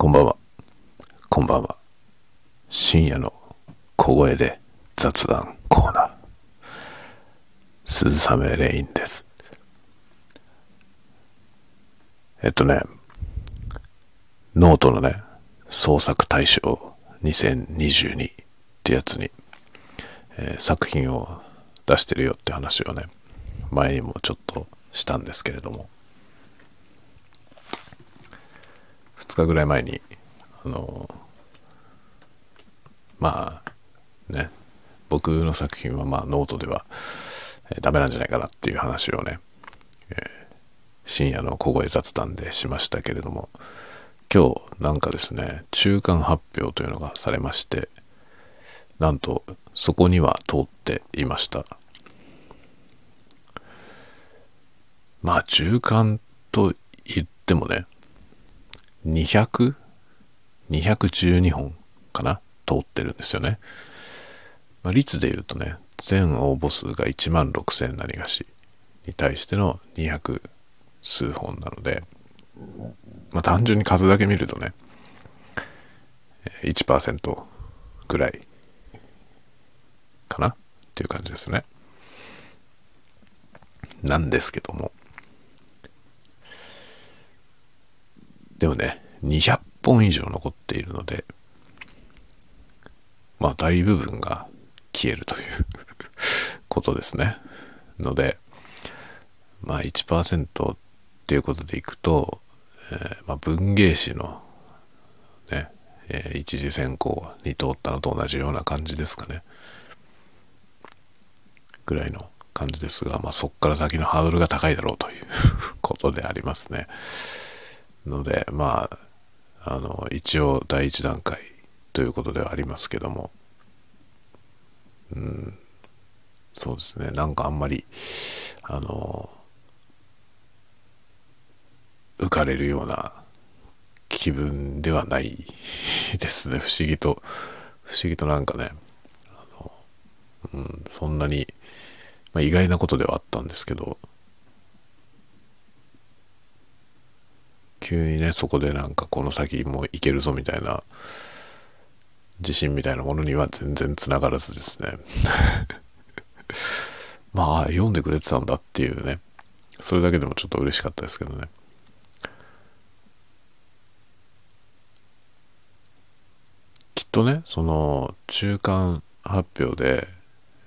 こんばんは。こんばんは。深夜の小声で雑談コーナー。鈴雨レインです。えっとね、ノートのね、創作大賞2022ってやつに、えー作品を出してるよって話をね、前にもちょっとしたんですけれども、2日ぐらい前に、あの、まあ、ね、僕の作品はまあノートでは、えダメなんじゃないかなっていう話をね、えー深夜の小声雑談でしましたけれども、今日なんかですね、中間発表というのがされまして、なんとそこには通っていました。まあ中間と言ってもね、200 212本かな？通ってるんですよね。まあ、率で言うとね、全応募数が1万6000何がしに対しての200数本なので、まあ、単純に数だけ見るとね、1%ぐらいかな？っていう感じですね。なんですけども。でもね、200本以上残っているので、まあ大部分が消えるという ことですね。ので、まあ1%っていうことでいくと、えーまあ文芸誌のね、えー一次選考に通ったのと同じような感じですかね。ぐらいの感じですが、まあそっから先のハードルが高いだろうという ことでありますね。ので、まあ、あの、一応第一段階ということではありますけども、うん、そうですね、なんかあんまり、あの、浮かれるような気分ではない ですね、不思議と、不思議となんかね、うん、そんなに、まあ、意外なことではあったんですけど、急にねそこでなんかこの先もいけるぞみたいな自信みたいなものには全然つながらずですね。まあ読んでくれてたんだっていうね。それだけでもちょっと嬉しかったですけどね。きっとねその中間発表で、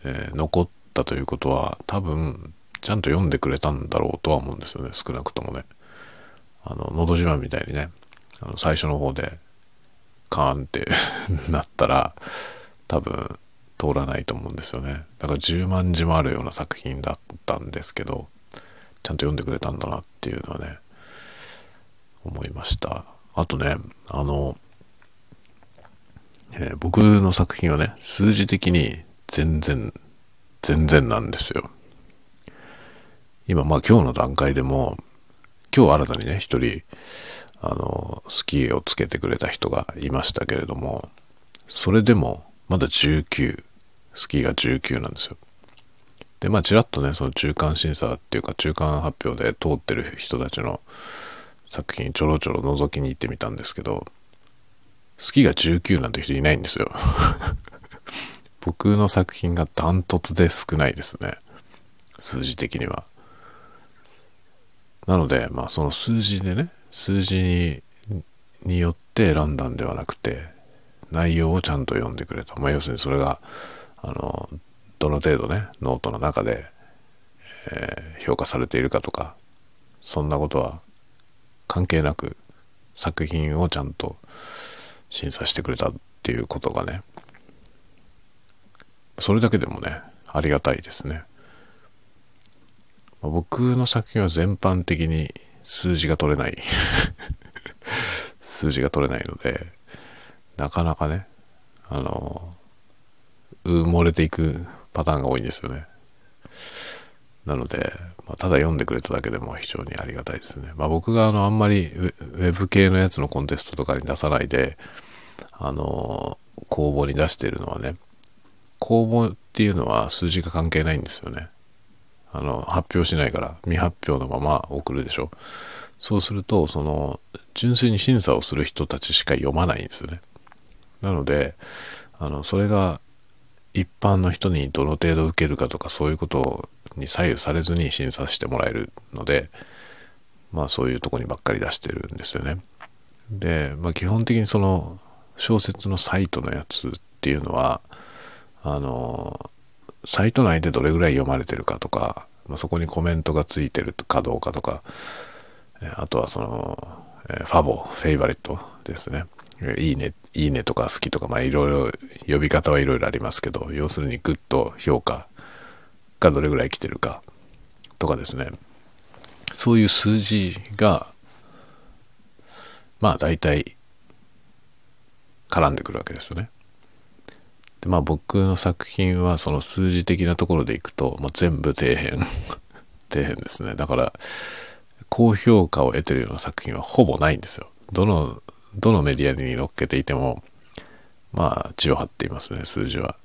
えー残ったということは多分ちゃんと読んでくれたんだろうとは思うんですよね少なくともね。あの、のど自慢みたいにね、あの最初の方で、カーンって なったら、多分、通らないと思うんですよね。だから10万字もあるような作品だったんですけど、ちゃんと読んでくれたんだなっていうのはね、思いました。あとね、あの、えー僕の作品はね、数字的に全然、全然なんですよ。今、まあ今日の段階でも、今日新たにね、一人、あの、スキーをつけてくれた人がいましたけれども、それでも、まだ19、スキーが19なんですよ。で、まあ、ちらっとね、その中間審査っていうか、中間発表で通ってる人たちの作品、ちょろちょろ覗きに行ってみたんですけど、スキーが19なんて人いないんですよ。僕の作品がダントツで少ないですね。数字的には。なので、まあその数字でね、数字によって選んだんではなくて、内容をちゃんと読んでくれと。まあ要するにそれが、あの、どの程度ね、ノートの中で、えー評価されているかとか、そんなことは関係なく、作品をちゃんと審査してくれたっていうことがね、それだけでもね、ありがたいですね。まあ僕の作品は全般的に数字が取れない。数字が取れないのでなかなかねあの埋もれていくパターンが多いんですよね。なので、まあ、ただ読んでくれただけでも非常にありがたいですね、まあ、僕があのあんまりウェブ系のやつのコンテストとかに出さないであの公募に出しているのはね公募っていうのは数字が関係ないんですよね。あの、発表しないから、未発表のまま送るでしょ。そうすると、その、純粋に審査をする人たちしか読まないんですよね。なので、あの、それが一般の人にどの程度受けるかとかそういうことに左右されずに審査してもらえるので、まあそういうとこにばっかり出してるんですよね。で、まあ基本的にその小説のサイトのやつっていうのは、あの、サイト内でどれぐらい読まれてるかとか、まあ、そこにコメントがついてるかどうかとか、あとはその、ファボ、フェイバリットですね。いいね、いいねとか好きとか、まあいろいろ呼び方はいろいろありますけど、要するにグッド評価がどれぐらい来てるかとかですね。そういう数字が、まあ大体絡んでくるわけですよね。でまあ僕の作品はその数字的なところでいくと、まあ、全部底辺 底辺ですね。だから、高評価を得てるような作品はほぼないんですよ。どのどのメディアに載っけていても、まあ、地を這っていますね、数字は。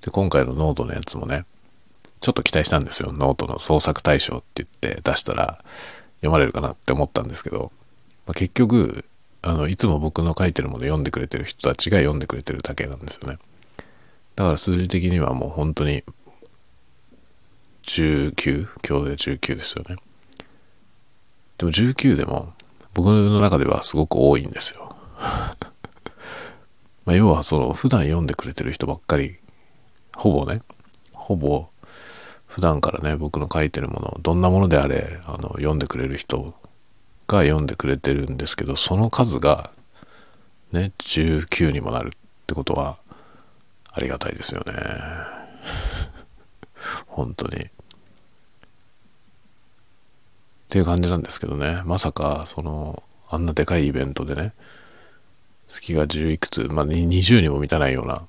で、今回のノートのやつもね、ちょっと期待したんですよ。ノートの創作大賞って言って出したら読まれるかなって思ったんですけど、まあ、結局、あの、いつも僕の書いてるもの読んでくれてる人たちが読んでくれてるだけなんですよね。だから数字的にはもう本当に19、今日で19ですよね。でも19でも僕の中ではすごく多いんですよ。ま要はその普段読んでくれてる人ばっかり、ほぼね、ほぼ普段からね、僕の書いてるもの、どんなものであれ、あの、読んでくれる人が読んでくれてるんですけど、その数がね、19にもなるってことは、ありがたいですよね。本当に。っていう感じなんですけどね。まさか、その、あんなでかいイベントでね、月が10いくつ、まあ20にも満たないような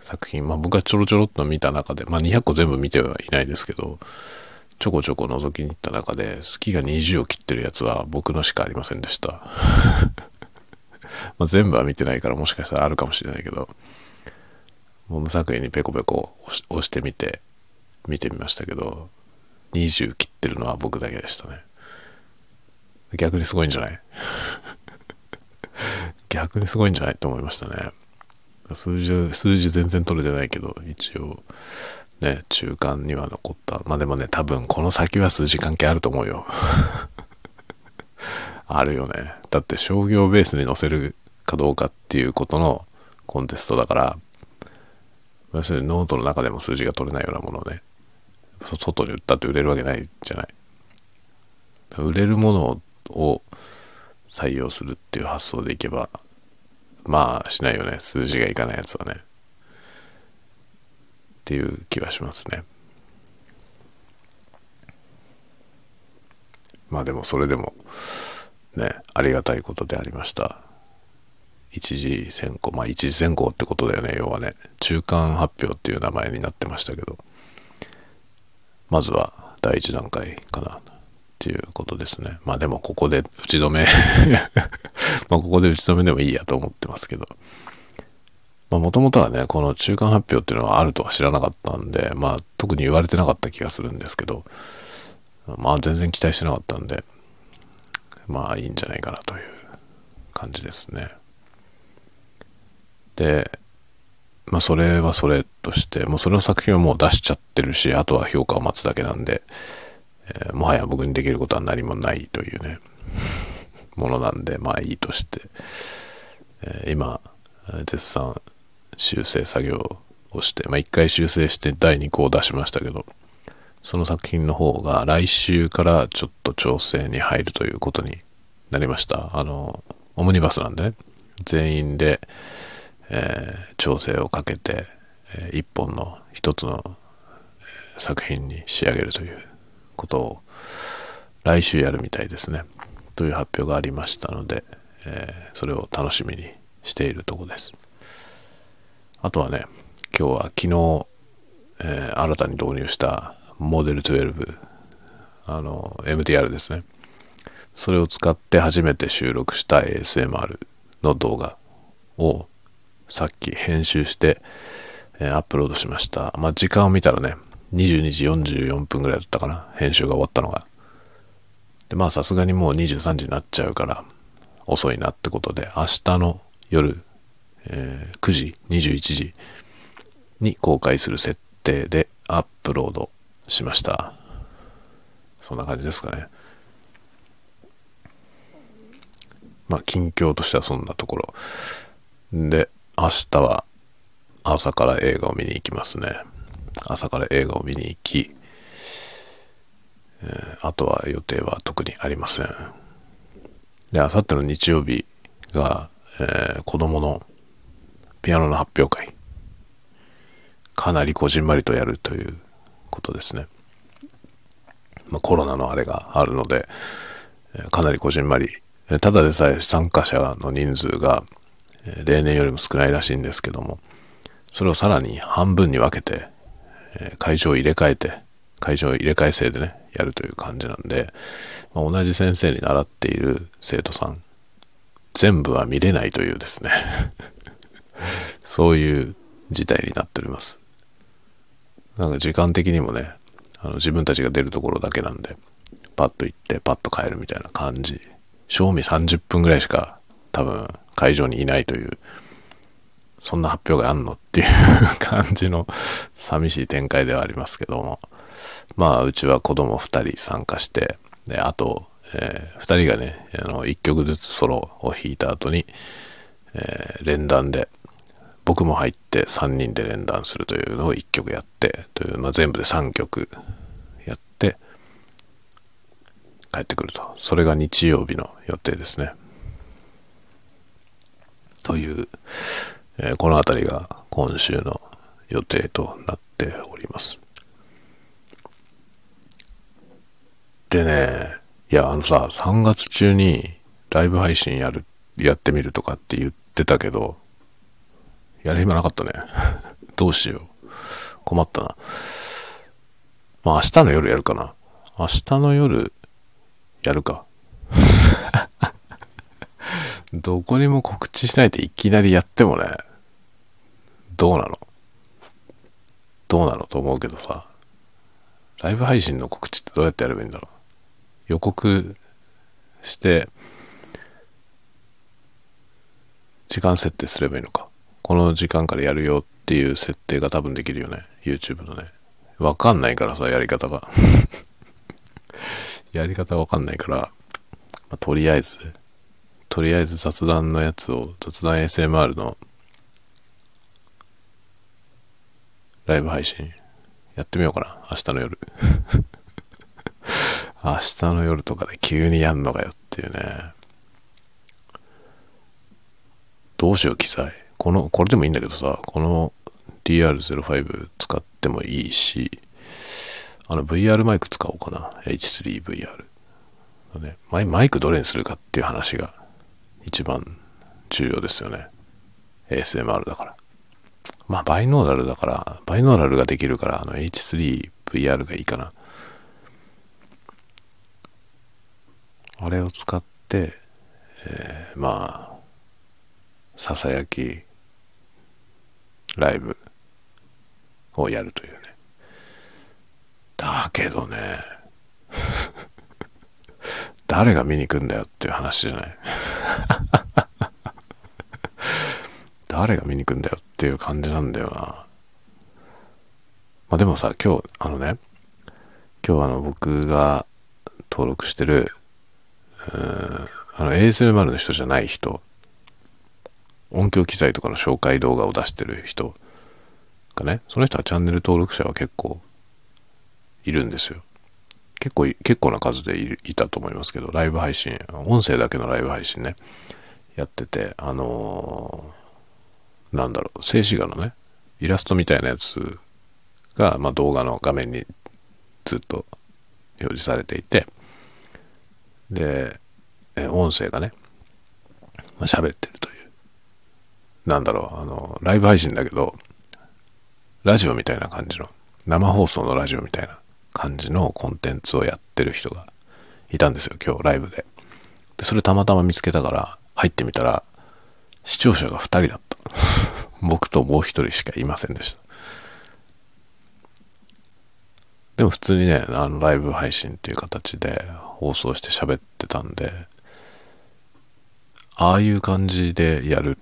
作品、まあ僕がちょろちょろっと見た中で、まあ200個全部見てはいないですけど、ちょこちょこ覗きに行った中で、月が20を切ってるやつは僕のしかありませんでした。ま全部は見てないからもしかしたらあるかもしれないけど、もう無作為にペコペコ押してみて、見てみましたけど、20切ってるのは僕だけでしたね。逆にすごいんじゃない？逆にすごいんじゃないと思いましたね。数字、数字全然取れてないけど、一応、ね、中間には残った。まあでもね、多分この先は数字関係あると思うよ。あるよね。だって商業ベースに載せるかどうかっていうことのコンテストだから、要するにノートの中でも数字が取れないようなものをね、外に売ったって売れるわけないじゃない。売れるものを採用するっていう発想でいけば、まあしないよね。数字がいかないやつはね。っていう気はしますね。まあでもそれでもね、ありがたいことでありました。一次選考、まあ一次選考ってことだよね、要はね。中間発表っていう名前になってましたけど。まずは第一段階かなっていうことですね。まあでもここで打ち止め まあここで打ち止めでもいいやと思ってますけど。まあもともとはね、この中間発表っていうのはあるとは知らなかったんで、まあ特に言われてなかった気がするんですけど、まあ全然期待してなかったんで、まあいいんじゃないかなという感じですね。で、まあそれはそれとして、もうそれの作品はもう出しちゃってるし、あとは評価を待つだけなんで、えー、もはや僕にできることは何もないというね、ものなんで、まあいいとして、えー、今、絶賛修正作業をして、まあ一回修正して第2項を出しましたけど、その作品の方が来週からちょっと調整に入るということになりました。あの、オムニバスなんでね、全員で、えー、調整をかけて、えー、一本の一つの作品に仕上げるということを来週やるみたいですね。という発表がありましたので、えー、それを楽しみにしているとこです。あとはね、今日は昨日、えー、新たに導入したモデル12、あの、MTR ですね。それを使って初めて収録した ASMR の動画をさっき編集して、えー、アップロードしました。まあ、時間を見たらね、22時44分ぐらいだったかな。編集が終わったのが。で、まあさすがにもう23時になっちゃうから遅いなってことで、明日の夜、えー、9時、21時に公開する設定でアップロードしました。そんな感じですかね。まあ、近況としてはそんなところ。で、明日は朝から映画を見に行きますね。朝から映画を見に行き、えー、あとは予定は特にありません。で、あさっての日曜日が、えー、子供のピアノの発表会。かなりこじんまりとやるということですね。まあ、コロナのあれがあるので、かなりこじんまり。ただでさえ参加者の人数が例年よりも少ないらしいんですけども、それをさらに半分に分けて、会場を入れ替えて、会場を入れ替え制でね、やるという感じなんで、まあ、同じ先生に習っている生徒さん、全部は見れないというですね そういう事態になっております。なんか時間的にもね、あの自分たちが出るところだけなんで、パッと行ってパッと帰るみたいな感じ。賞味30分ぐらいしか多分会場にいないという、そんな発表があんのっていう感じの寂しい展開ではありますけども、まあうちは子供2人参加して、で、あと、えー、2人がね、あの、1曲ずつソロを弾いた後に、えー、連弾で僕も入って3人で連弾するというのを1曲やってという、まあ、全部で3曲やって帰ってくると。それが日曜日の予定ですね。という、えー、この辺りが今週の予定となっておりますでねいやあのさ3月中にライブ配信やるやってみるとかって言ってたけどやる暇なかったね。どうしよう。困ったな。まあ明日の夜やるかな。明日の夜、やるか。どこにも告知しないでいきなりやってもね、どうなの？どうなのと思うけどさ、ライブ配信の告知ってどうやってやればいいんだろう？予告して、時間設定すればいいのか。この時間からやるよっていう設定が多分できるよね。YouTube のね。わかんないからさ、やり方が。やり方わかんないから、まあ、とりあえず、とりあえず雑談のやつを、雑談 SMR のライブ配信やってみようかな。明日の夜。明日の夜とかで急にやんのかよっていうね。どうしよう、記載。この、これでもいいんだけどさ、この DR05 使ってもいいし、あの VR マイク使おうかな。H3VR。ね、マイクどれにするかっていう話が一番重要ですよね。ASMR だから。まあ、バイノーラルだから、バイノーラルができるから、あの H3VR がいいかな。あれを使って、えー、まあ、ささやきライブをやるというね。だけどね、誰が見に行くんだよっていう話じゃない。誰が見に行くんだよっていう感じなんだよな。まあでもさ、今日、あのね、今日あの僕が登録してる、うんあの ASMR の人じゃない人音響機材とかの紹介動画を出してる人がね、その人はチャンネル登録者は結構いるんですよ。結構、結構な数でいたと思いますけど、ライブ配信、音声だけのライブ配信ね、やってて、あのー、なんだろう、静止画のね、イラストみたいなやつが、まあ、動画の画面にずっと表示されていて、で、音声がね、まあ、喋ってるという。なんだろう、あの、ライブ配信だけど、ラジオみたいな感じの、生放送のラジオみたいな感じのコンテンツをやってる人がいたんですよ、今日ライブで。で、それたまたま見つけたから入ってみたら、視聴者が2人だった。僕ともう1人しかいませんでした。でも普通にね、あの、ライブ配信っていう形で放送して喋ってたんで、ああいう感じでやるっ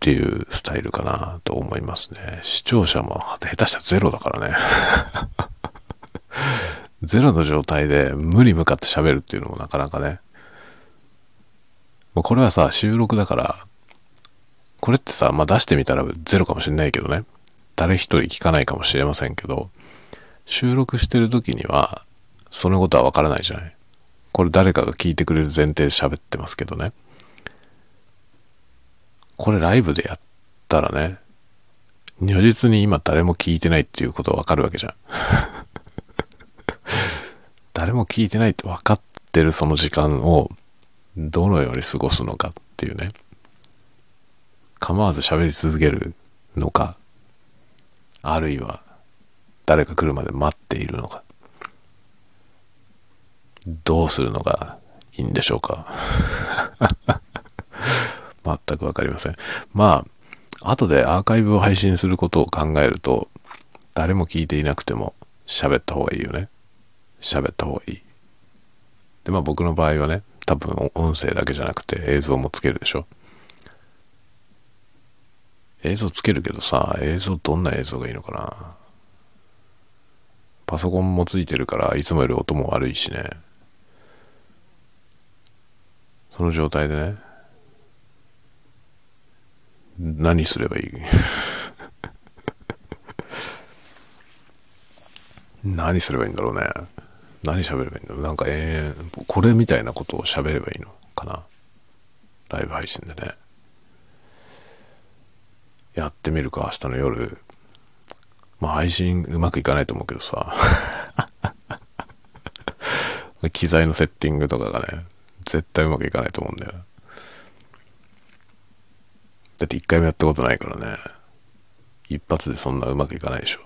ていうスタイルかなと思いますね。視聴者も下手したらゼロだからね。ゼロの状態で無理向かって喋るっていうのもなかなかね。これはさ、収録だから、これってさ、まあ出してみたらゼロかもしれないけどね。誰一人聞かないかもしれませんけど、収録してる時には、そのことはわからないじゃない。これ誰かが聞いてくれる前提で喋ってますけどね。これライブでやったらね、如実に今誰も聞いてないっていうことわかるわけじゃん。誰も聞いてないって分かってるその時間をどのように過ごすのかっていうね。構わず喋り続けるのか、あるいは誰か来るまで待っているのか、どうするのがいいんでしょうか。全くわかりません。まあ、後でアーカイブを配信することを考えると、誰も聞いていなくても喋った方がいいよね。喋った方がいい。で、まあ僕の場合はね、多分音声だけじゃなくて映像もつけるでしょ。映像つけるけどさ、映像どんな映像がいいのかなパソコンもついてるからいつもより音も悪いしね。その状態でね、何すればいい？何すればいいんだろうね。何喋ればいいんだろう。なんかえー、これみたいなことを喋ればいいのかな？ライブ配信でね。やってみるか、明日の夜。まあ配信うまくいかないと思うけどさ。機材のセッティングとかがね、絶対うまくいかないと思うんだよ。だって一回もやったことないからね。一発でそんなうまくいかないでしょ。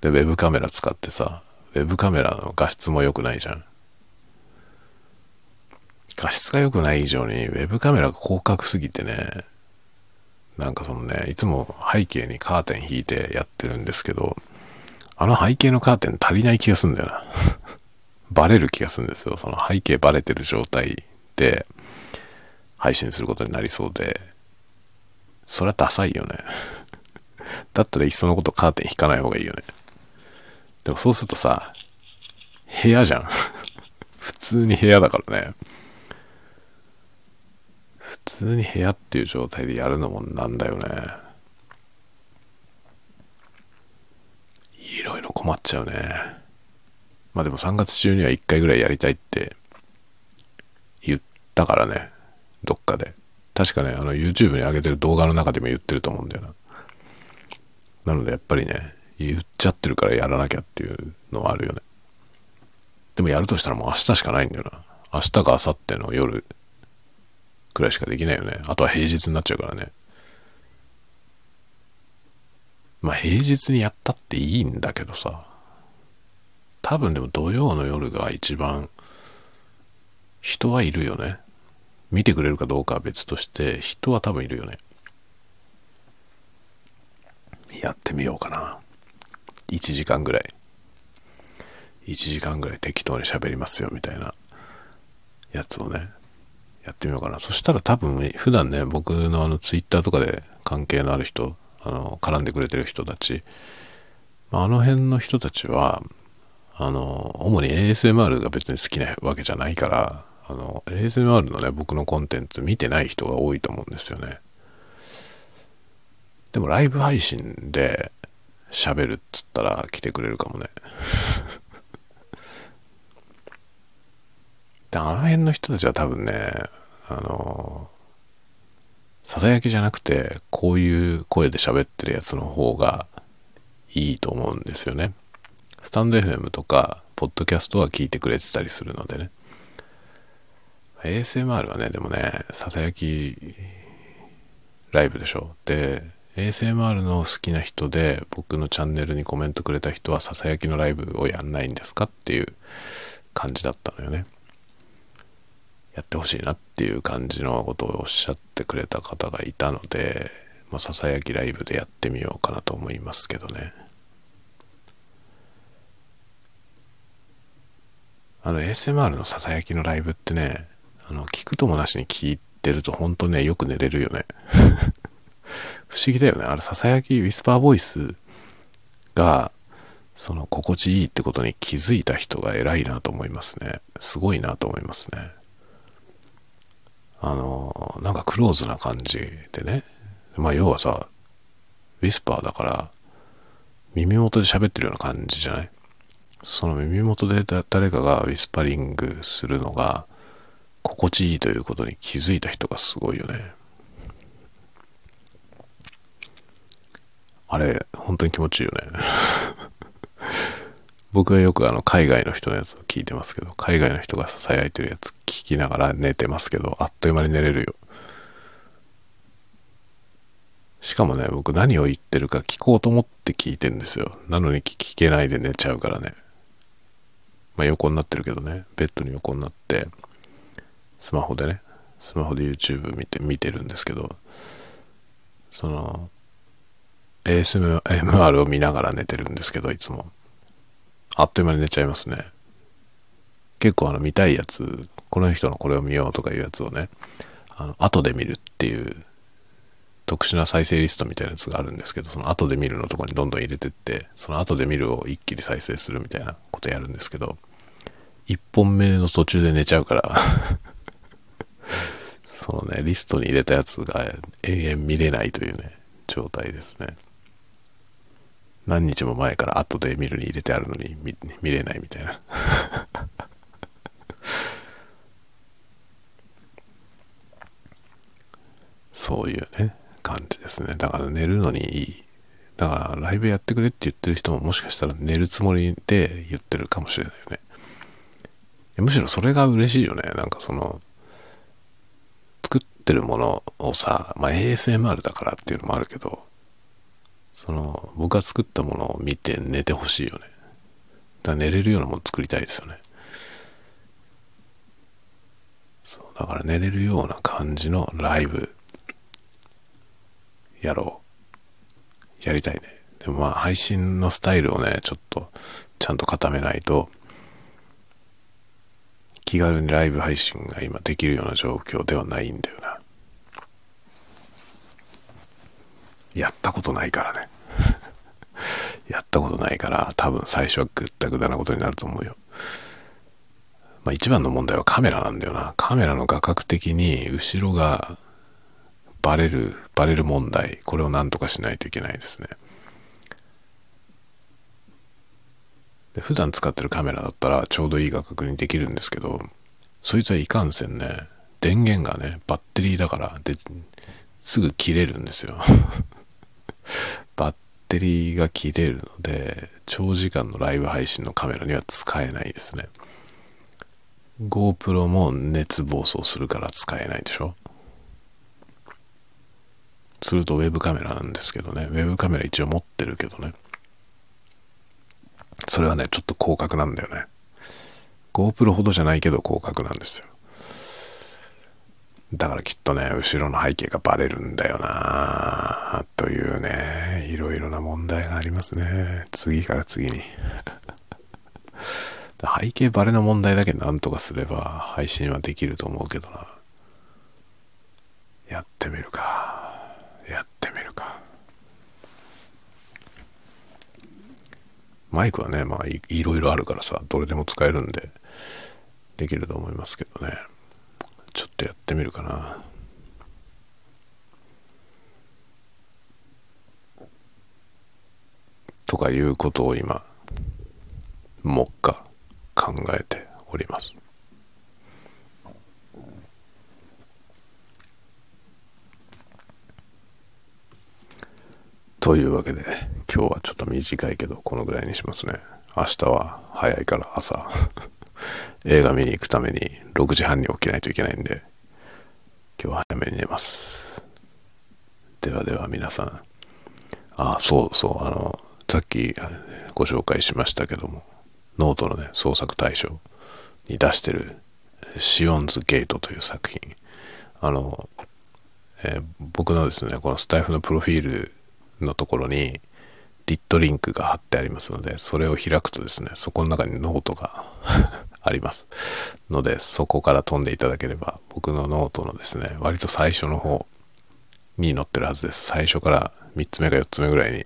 で、ウェブカメラ使ってさ、ウェブカメラの画質も良くないじゃん。画質が良くない以上に、ウェブカメラが広角すぎてね、なんかそのね、いつも背景にカーテン引いてやってるんですけど、あの背景のカーテン足りない気がすんだよな。バレる気がするんですよ。その背景バレてる状態で配信することになりそうで、それはダサいよね。だったらいっそのことカーテン引かない方がいいよね。でもそうするとさ、部屋じゃん。普通に部屋だからね。普通に部屋っていう状態でやるのもなんだよね。いろいろ困っちゃうね。まあでも3月中には1回ぐらいやりたいって言ったからね。どっかで。確かね、あの YouTube に上げてる動画の中でも言ってると思うんだよな。なのでやっぱりね、言っちゃってるからやらなきゃっていうのはあるよね。でもやるとしたらもう明日しかないんだよな。明日か明後日の夜くらいしかできないよね。あとは平日になっちゃうからね。まあ平日にやったっていいんだけどさ。多分でも土曜の夜が一番人はいるよね。見てくれるかどうかは別として人は多分いるよね。やってみようかな。1時間ぐらい。1時間ぐらい適当に喋りますよみたいなやつをね、やってみようかな。そしたら多分普段ね、僕のあのツイッターとかで関係のある人、あの、絡んでくれてる人たち、あの辺の人たちは、あの、主に ASMR が別に好きなわけじゃないから、あの、ASMR のね、僕のコンテンツ見てない人が多いと思うんですよね。でもライブ配信で喋るっつったら来てくれるかもね。で、あの辺の人たちは多分ね、あの、ささやきじゃなくて、こういう声で喋ってるやつの方がいいと思うんですよね。スタンド FM とか、ポッドキャストは聞いてくれてたりするのでね。ASMR はね、でもね、ささやきライブでしょ。で、ASMR の好きな人で僕のチャンネルにコメントくれた人はささやきのライブをやんないんですかっていう感じだったのよね。やってほしいなっていう感じのことをおっしゃってくれた方がいたので、まあ、ささやきライブでやってみようかなと思いますけどね。あの ASMR のささやきのライブってね、あの、聞くともなしに聞いてると本当ね、よく寝れるよね。不思議だよね。あれ、ささやき、ウィスパーボイスが、その心地いいってことに気づいた人が偉いなと思いますね。すごいなと思いますね。あの、なんかクローズな感じでね。まあ要はさ、ウィスパーだから、耳元で喋ってるような感じじゃない？その耳元で誰かがウィスパリングするのが心地いいということに気づいた人がすごいよね。あれ、本当に気持ちいいよね。僕はよくあの海外の人のやつを聞いてますけど、海外の人が囁いてるやつ聞きながら寝てますけど、あっという間に寝れるよ。しかもね、僕何を言ってるか聞こうと思って聞いてんですよ。なのに聞けないで寝ちゃうからね。まあ横になってるけどね、ベッドに横になって、スマホでね、スマホで YouTube 見て、見てるんですけど、その、ASMR を見ながら寝てるんですけど、いつも。あっという間に寝ちゃいますね。結構あの見たいやつ、この人のこれを見ようとかいうやつをね、あの、後で見るっていう特殊な再生リストみたいなやつがあるんですけど、その後で見るのとこにどんどん入れてって、その後で見るを一気に再生するみたいなことやるんですけど、1本目の途中で寝ちゃうから そのね、リストに入れたやつが永遠見れないというね、状態ですね。何日も前から後で見るに入れてあるのに見見れないみたいな そういうね、感じですね。だから寝るのにいい。だからライブやってくれって言ってる人ももしかしたら寝るつもりで言ってるかもしれないよね。むしろそれが嬉しいよね。なんかその、作ってるものをさ、まあ ASMR だからっていうのもあるけど、その、僕が作ったものを見て寝てほしいよね。だから寝れるようなもの作りたいですよね。そう、だから寝れるような感じのライブ、やろう。やりたいね。でもまあ配信のスタイルをね、ちょっとちゃんと固めないと、気軽にライブ配信が今できるような状況ではないんだよな。やったことないからね。やったことないから多分最初はぐったぐだなことになると思うよ。まあ一番の問題はカメラなんだよな。カメラの画角的に後ろがバレる、バレる問題。これを何とかしないといけないですね。で普段使ってるカメラだったらちょうどいい画角にできるんですけど、そいつはいかんせんね、電源がね、バッテリーだから、で、すぐ切れるんですよ。バッテリーが切れるので、長時間のライブ配信のカメラには使えないですね。GoPro も熱暴走するから使えないでしょするとウェブカメラなんですけどね。ウェブカメラ一応持ってるけどね。それはね、ちょっと広角なんだよね。GoPro ほどじゃないけど広角なんですよ。だからきっとね、後ろの背景がバレるんだよなというね、いろいろな問題がありますね。次から次に。背景バレの問題だけなんとかすれば配信はできると思うけどな。やってみるか。やってみるか。マイクはね、まあいいろいろあるからさ、どれでも使えるんで、できると思いますけどね。ちょっとやってみるかな。とかいうことを今、もっか考えております。というわけで、今日はちょっと短いけど、このぐらいにしますね。明日は早いから朝 映画見に行くために6時半に起きないといけないんで、今日は早めに寝ます。ではでは皆さん、あ、そうそう、あの、さっきご紹介しましたけども、ノートのね、創作大賞に出してる、シオンズゲートという作品。あの、えー、僕のですね、このスタエフのプロフィールのところに lit.link が貼ってありますので、それを開くとですね、そこの中にノートが ありますのでそこから飛んでいただければ僕のノートのですね割と最初の方に載ってるはずです最初から3つ目か4つ目ぐらいに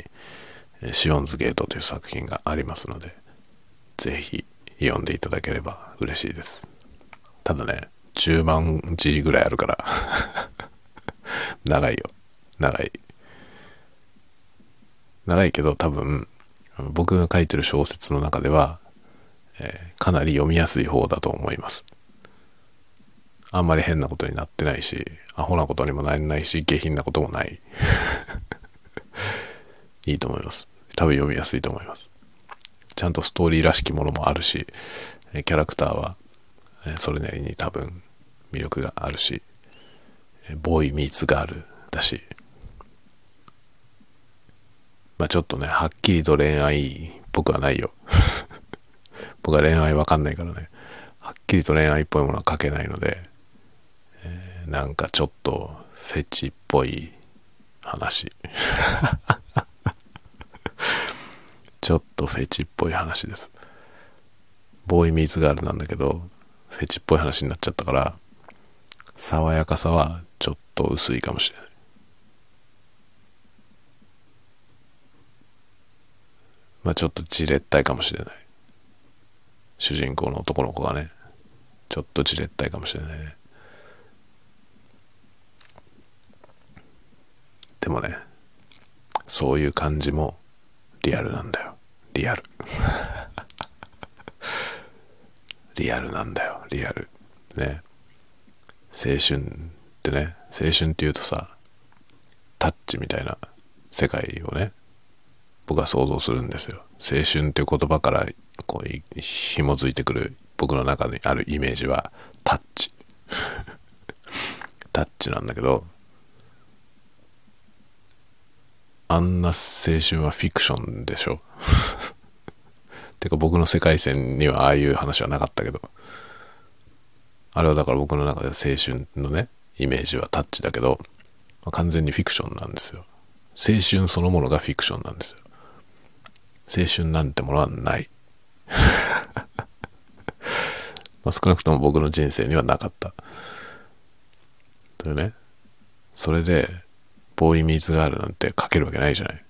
シオンズゲートという作品がありますのでぜひ読んでいただければ嬉しいです。ただね10万字ぐらいあるから 長いよ。長い。長いけど多分僕が書いてる小説の中では、えー、かなり読みやすい方だと思います。あんまり変なことになってないしアホなことにもならないし下品なこともない。いいと思います。多分読みやすいと思います。ちゃんとストーリーらしきものもあるしキャラクターはそれなりに多分魅力があるしボーイミーツガールだし。まあちょっとねはっきりと恋愛僕はないよ。僕は恋愛わかんないからね。はっきりと恋愛っぽいものは書けないので、え、なんかちょっとフェチっぽい話。ちょっとフェチっぽい話です。ボーイミーツガールなんだけどフェチっぽい話になっちゃったから爽やかさはちょっと薄いかもしれない。まあちょっとじれったいかもしれない。主人公の男の子がねちょっとじれったいかもしれないね。でもねそういう感じもリアルなんだよ。リアル。リアルなんだよ。リアル。ね。青春ってね。青春っていうとさタッチみたいな世界をね僕は想像するんですよ。青春っていう言葉からこう紐づいてくる僕の中にあるイメージはタッチ。タッチなんだけどあんな青春はフィクションでしょ？てか僕の世界線にはああいう話はなかったけど。あれはだから僕の中で青春のねイメージはタッチだけど、まあ、完全にフィクションなんですよ。青春そのものがフィクションなんですよ。青春なんてものはない。まあ少なくとも僕の人生にはなかった。というね。それでボーイミーズガールなんて書けるわけないじゃない。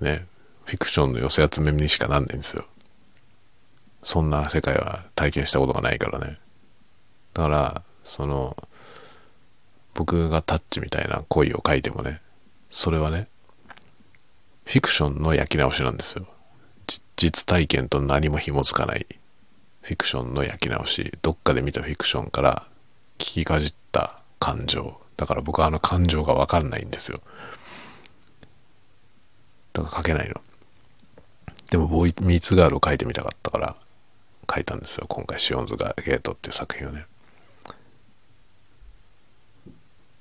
ね。フィクションの寄せ集めにしかなんないんですよ。そんな世界は体験したことがないからね。だからその僕がタッチみたいな恋を書いてもねそれはねフィクションの焼き直しなんですよ。実体験と何も紐づかない。フィクションの焼き直し。どっかで見たフィクションから聞きかじった感情。だから僕はあの感情が分かんないんですよ。だから書けないの。でもボーイミーツガールを書いてみたかったから書いたんですよ。今回シオンズがゲートっていう作品をね。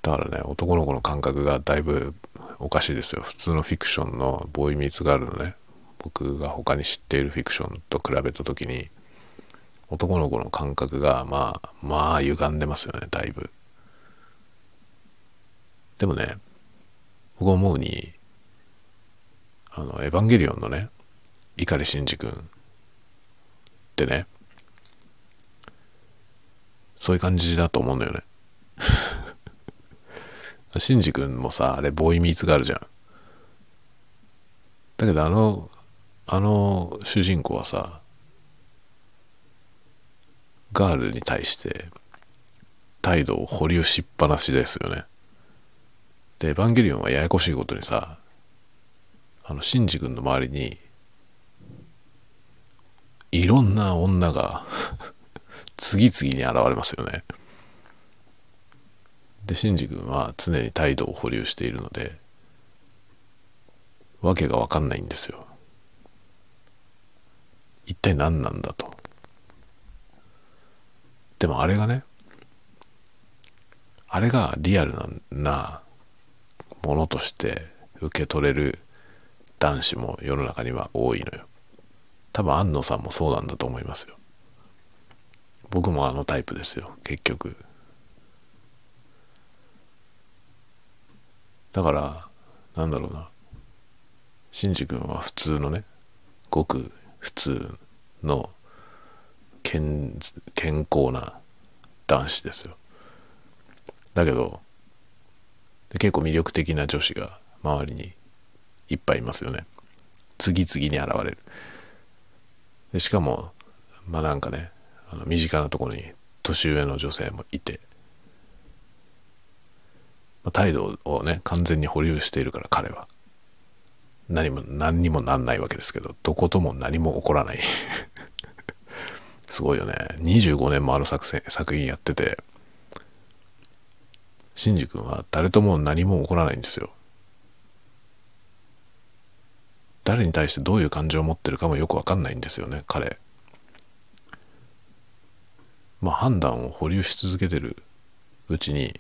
だからね男の子の感覚がだいぶおかしいですよ。普通のフィクションのボーイミーツガールのね僕が他に知っているフィクションと比べた時に男の子の感覚がまあまあ歪んでますよねだいぶ。でもね僕思うにあのエヴァンゲリオンのね碇シンジ君ってねそういう感じだと思うんだよね。シンジ君もさあれボーイミーツがあるじゃん。だけどあのあの主人公はさガールに対して態度を保留しっぱなしですよね。でエヴァンゲリオンはややこしいことにさあのシンジ君の周りにいろんな女が 次々に現れますよね。でシンジ君は常に態度を保留しているのでわけがわかんないんですよ。一体何なんだと。でもあれがねあれがリアルなものとして受け取れる男子も世の中には多いのよ。多分安野さんもそうなんだと思いますよ。僕もあのタイプですよ。結局。だからなんだろうな。シンジ君は普通のねごく普通の健健康な男子ですよ。だけどで結構魅力的な女子が周りにいっぱいいますよね。次々に現れる。でしかもまあなんかねあの身近なところに年上の女性もいて、まあ、態度をね完全に保留しているから彼は。何も何にもなんないわけですけどどことも何も起こらない。すごいよね。25年もあの作戦作品やっててシンジ君は誰とも何も起こらないんですよ。誰に対してどういう感情を持ってるかもよくわかんないんですよね彼。まあ判断を保留し続けてるうちに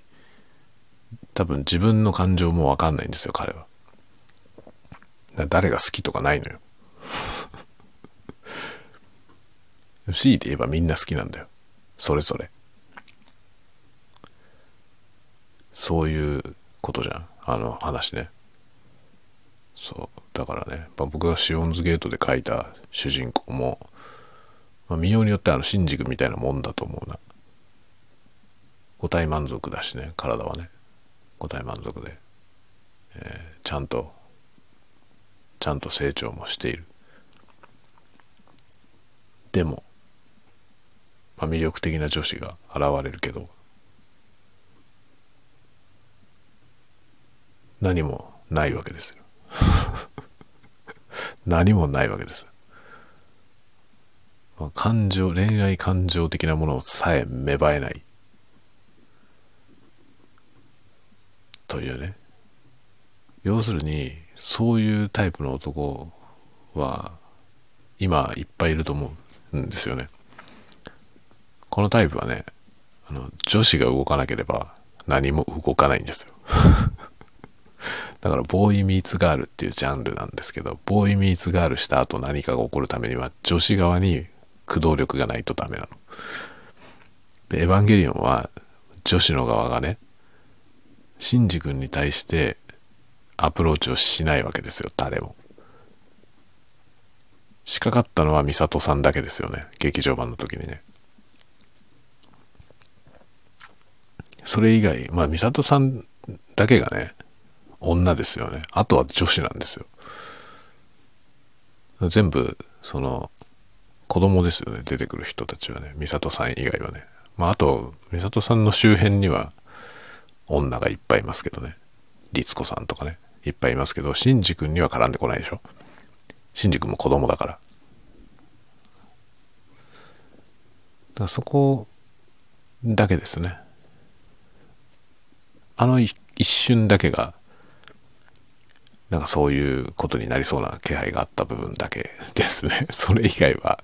多分自分の感情もわかんないんですよ彼は。誰が好きとかないのよ。強いて言えばみんな好きなんだよ。それぞれ。そういうことじゃん。あの話ね。そう。だからね、まあ、僕がシオンズゲートで書いた主人公も、まあ、見ようによってあのシンジ君みたいなもんだと思うな。五体満足だしね。体はね。五体満足で、えー、ちゃんとちゃんと成長もしている。でも、まあ、魅力的な女子が現れるけど何もないわけですよ 何もないわけです。ま感情、恋愛感情的なものさえ芽生えない。というね。要するに、そういうタイプの男は、今いっぱいいると思うんですよね。このタイプはね、あの、女子が動かなければ何も動かないんですよ。だから、ボーイミーツガールっていうジャンルなんですけど、ボーイミーツガールした後何かが起こるためには、女子側に駆動力がないとダメなの。で、エヴァンゲリオンは、女子の側がね、シンジ君に対してアプローチをしないわけですよ、誰も。仕掛かったのはミサトさんだけですよね、劇場版の時にね。それ以外、まあ、ミサトさんだけがね、女ですよね。あとは女子なんですよ。全部、その、子供ですよね。出てくる人たちはね。美里さん以外はね。まあ、あと、美里さんの周辺には、女がいっぱいいますけどね。律子さんとかね。いっぱいいますけど、シンジ君には絡んでこないでしょ。シンジ君も子供だから。だからそこだけですね。あの一瞬だけがなんかそういうことになりそうな気配があった部分だけですね。それ以外は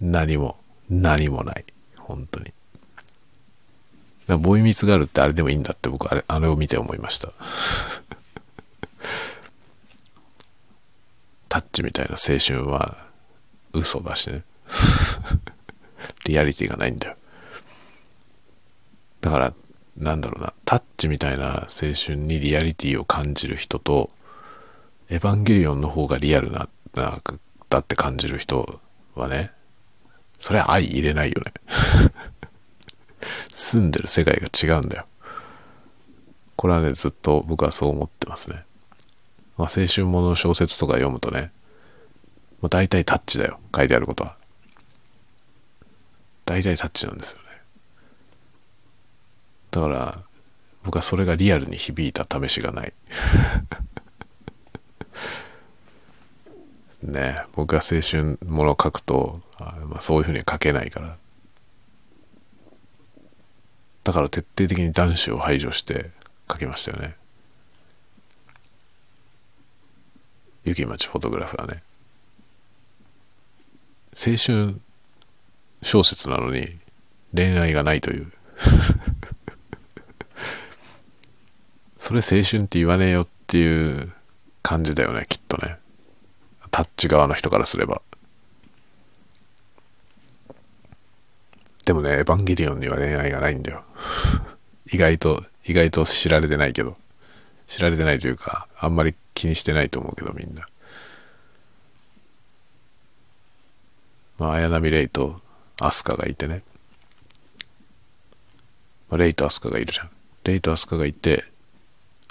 何も、何もない。本当に。ボイミツガールってあれでもいいんだって僕あれ、あれを見て思いました。タッチみたいな青春は嘘だしね。リアリティがないんだよ。だから、なんだろうな、タッチみたいな青春にリアリティを感じる人と、エヴァンゲリオンの方がリアルな、なだって感じる人はね、それは愛入れないよね。住んでる世界が違うんだよ。これはね、ずっと僕はそう思ってますね。まあ、青春もの小説とか読むとね、もう大体タッチだよ。書いてあることは。大体タッチなんですよね。だから、僕はそれがリアルに響いた試しがない。ね僕が青春ものを書くとあ、まあ、そういうふうには書けないから。だから徹底的に男子を排除して書きましたよね。雪町フォトグラフはね。青春小説なのに恋愛がないという。それ青春って言わねえよっていう感じだよねきっとね。タッチ側の人からすれば。でもね、エヴァンゲリオンには恋愛がないんだよ。意外と、意外と知られてないけど。知られてないというか、あんまり気にしてないと思うけど、みんな。まあ、綾波レイとアスカがいてね。まあ、レイとアスカがいるじゃん。レイとアスカがいて、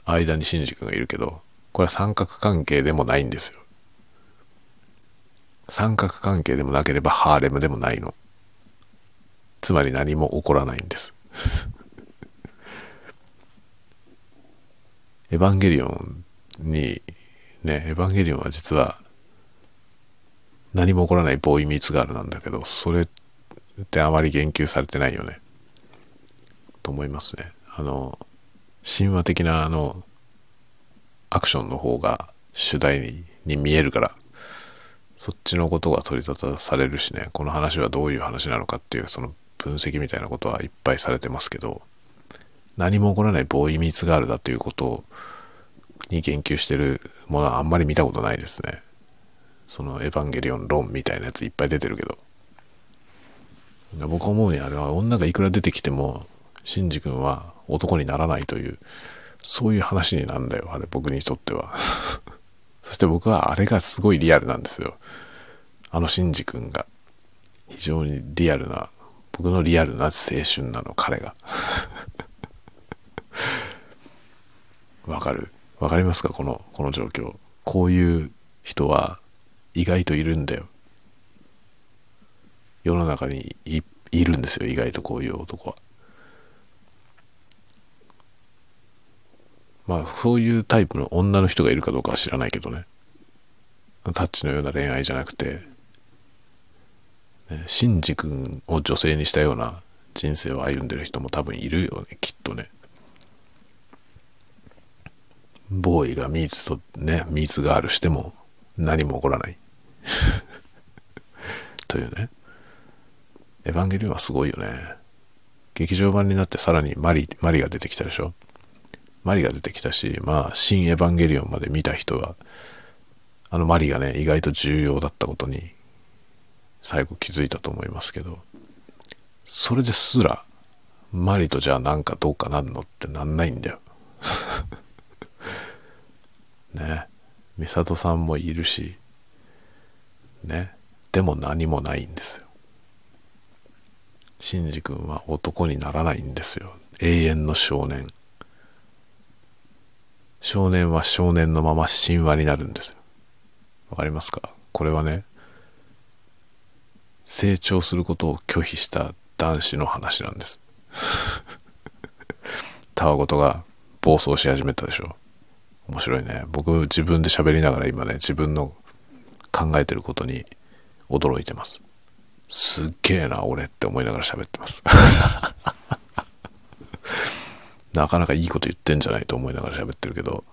間にシンジ君がいるけど、これは三角関係でもないんですよ。三角関係でもなければハーレムでもないの。つまり何も起こらないんです。エヴァンゲリオンに、ね、エヴァンゲリオンは実は何も起こらないボーイミーツガールなんだけど、それってあまり言及されてないよね。と思いますね。あの、神話的なあの、アクションの方が主題に見えるから、そっちのことが取り沙汰されるしね、この話はどういう話なのかっていうその分析みたいなことはいっぱいされてますけど、何も起こらないボーイミーツガールだということに言及してるものはあんまり見たことないですね。そのエヴァンゲリオン論みたいなやついっぱい出てるけど。僕思うにあれは女がいくら出てきても、シンジ君は男にならないという、そういう話になるんだよ、あれ僕にとっては。そして僕はあれがすごいリアルなんですよ。あのシンジ君が。非常にリアルな、僕のリアルな青春なの、彼が。わかる？わかりますか？この、この状況。こういう人は意外といるんだよ。世の中にいるんですよ、意外とこういう男は。まあ、そういうタイプの女の人がいるかどうかは知らないけどね。タッチのような恋愛じゃなくて、シンジ君を女性にしたような人生を歩んでる人も多分いるよね、きっとね。ボーイがミーツとね、ミーツガールしても何も起こらない。というね。エヴァンゲリオンはすごいよね。劇場版になってさらにマリ、マリが出てきたでしょマリが出てきたし、まあ、新エヴァンゲリオンまで見た人は、あのマリがね、意外と重要だったことに、最後気づいたと思いますけど、それですら、マリとじゃあなんかどうかなんのってなんないんだよ。ね。美里さんもいるし、ね。でも何もないんですよ。シンジ君は男にならないんですよ。永遠の少年。少年は少年のまま神話になるんですよ。わかりますか？これはね、成長することを拒否した男子の話なんです。たわごとが暴走し始めたでしょ。面白いね。僕自分で喋りながら今ね、自分の考えてることに驚いてます。すっげえな、俺って思いながら喋ってます。なかなかいいこと言ってんじゃないと思いながら喋ってるけど、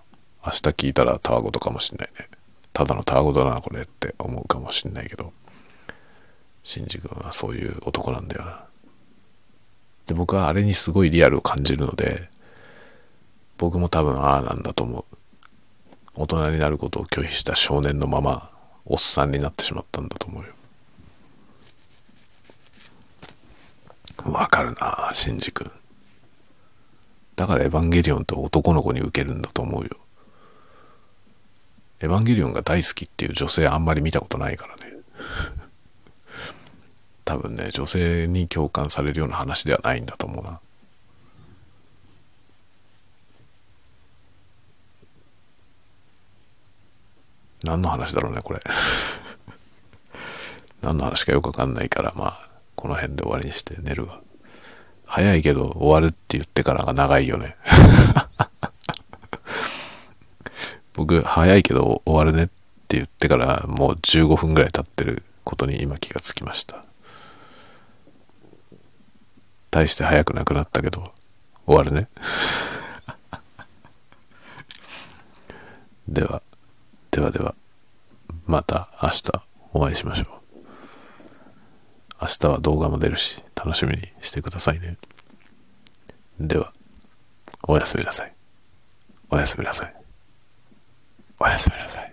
明日聞いたらたわごとかもしんないね。ただのたわごだな、これって思うかもしんないけど、シンジ君はそういう男なんだよな。で、僕はあれにすごいリアルを感じるので、僕も多分ああなんだと思う。大人になることを拒否した少年のまま、おっさんになってしまったんだと思うよ。わかるなシンジ君。だからエヴァンゲリオンと男の子に受けるんだと思うよ。エヴァンゲリオンが大好きっていう女性あんまり見たことないからね。多分ね、女性に共感されるような話ではないんだと思うな。何の話だろうね、これ。何の話かよくわかんないから、まあ、この辺で終わりにして寝るわ。早いけど終わるって言ってからが長いよね。僕、早いけど終わるねって言ってからもう15分ぐらい経ってることに今気がつきました。大して早くなくなったけど、終わるね。では。ではでは、また明日お会いしましょう。明日は動画も出るし、楽しみにしてくださいね。では、おやすみなさい。おやすみなさい。おやすみなさい。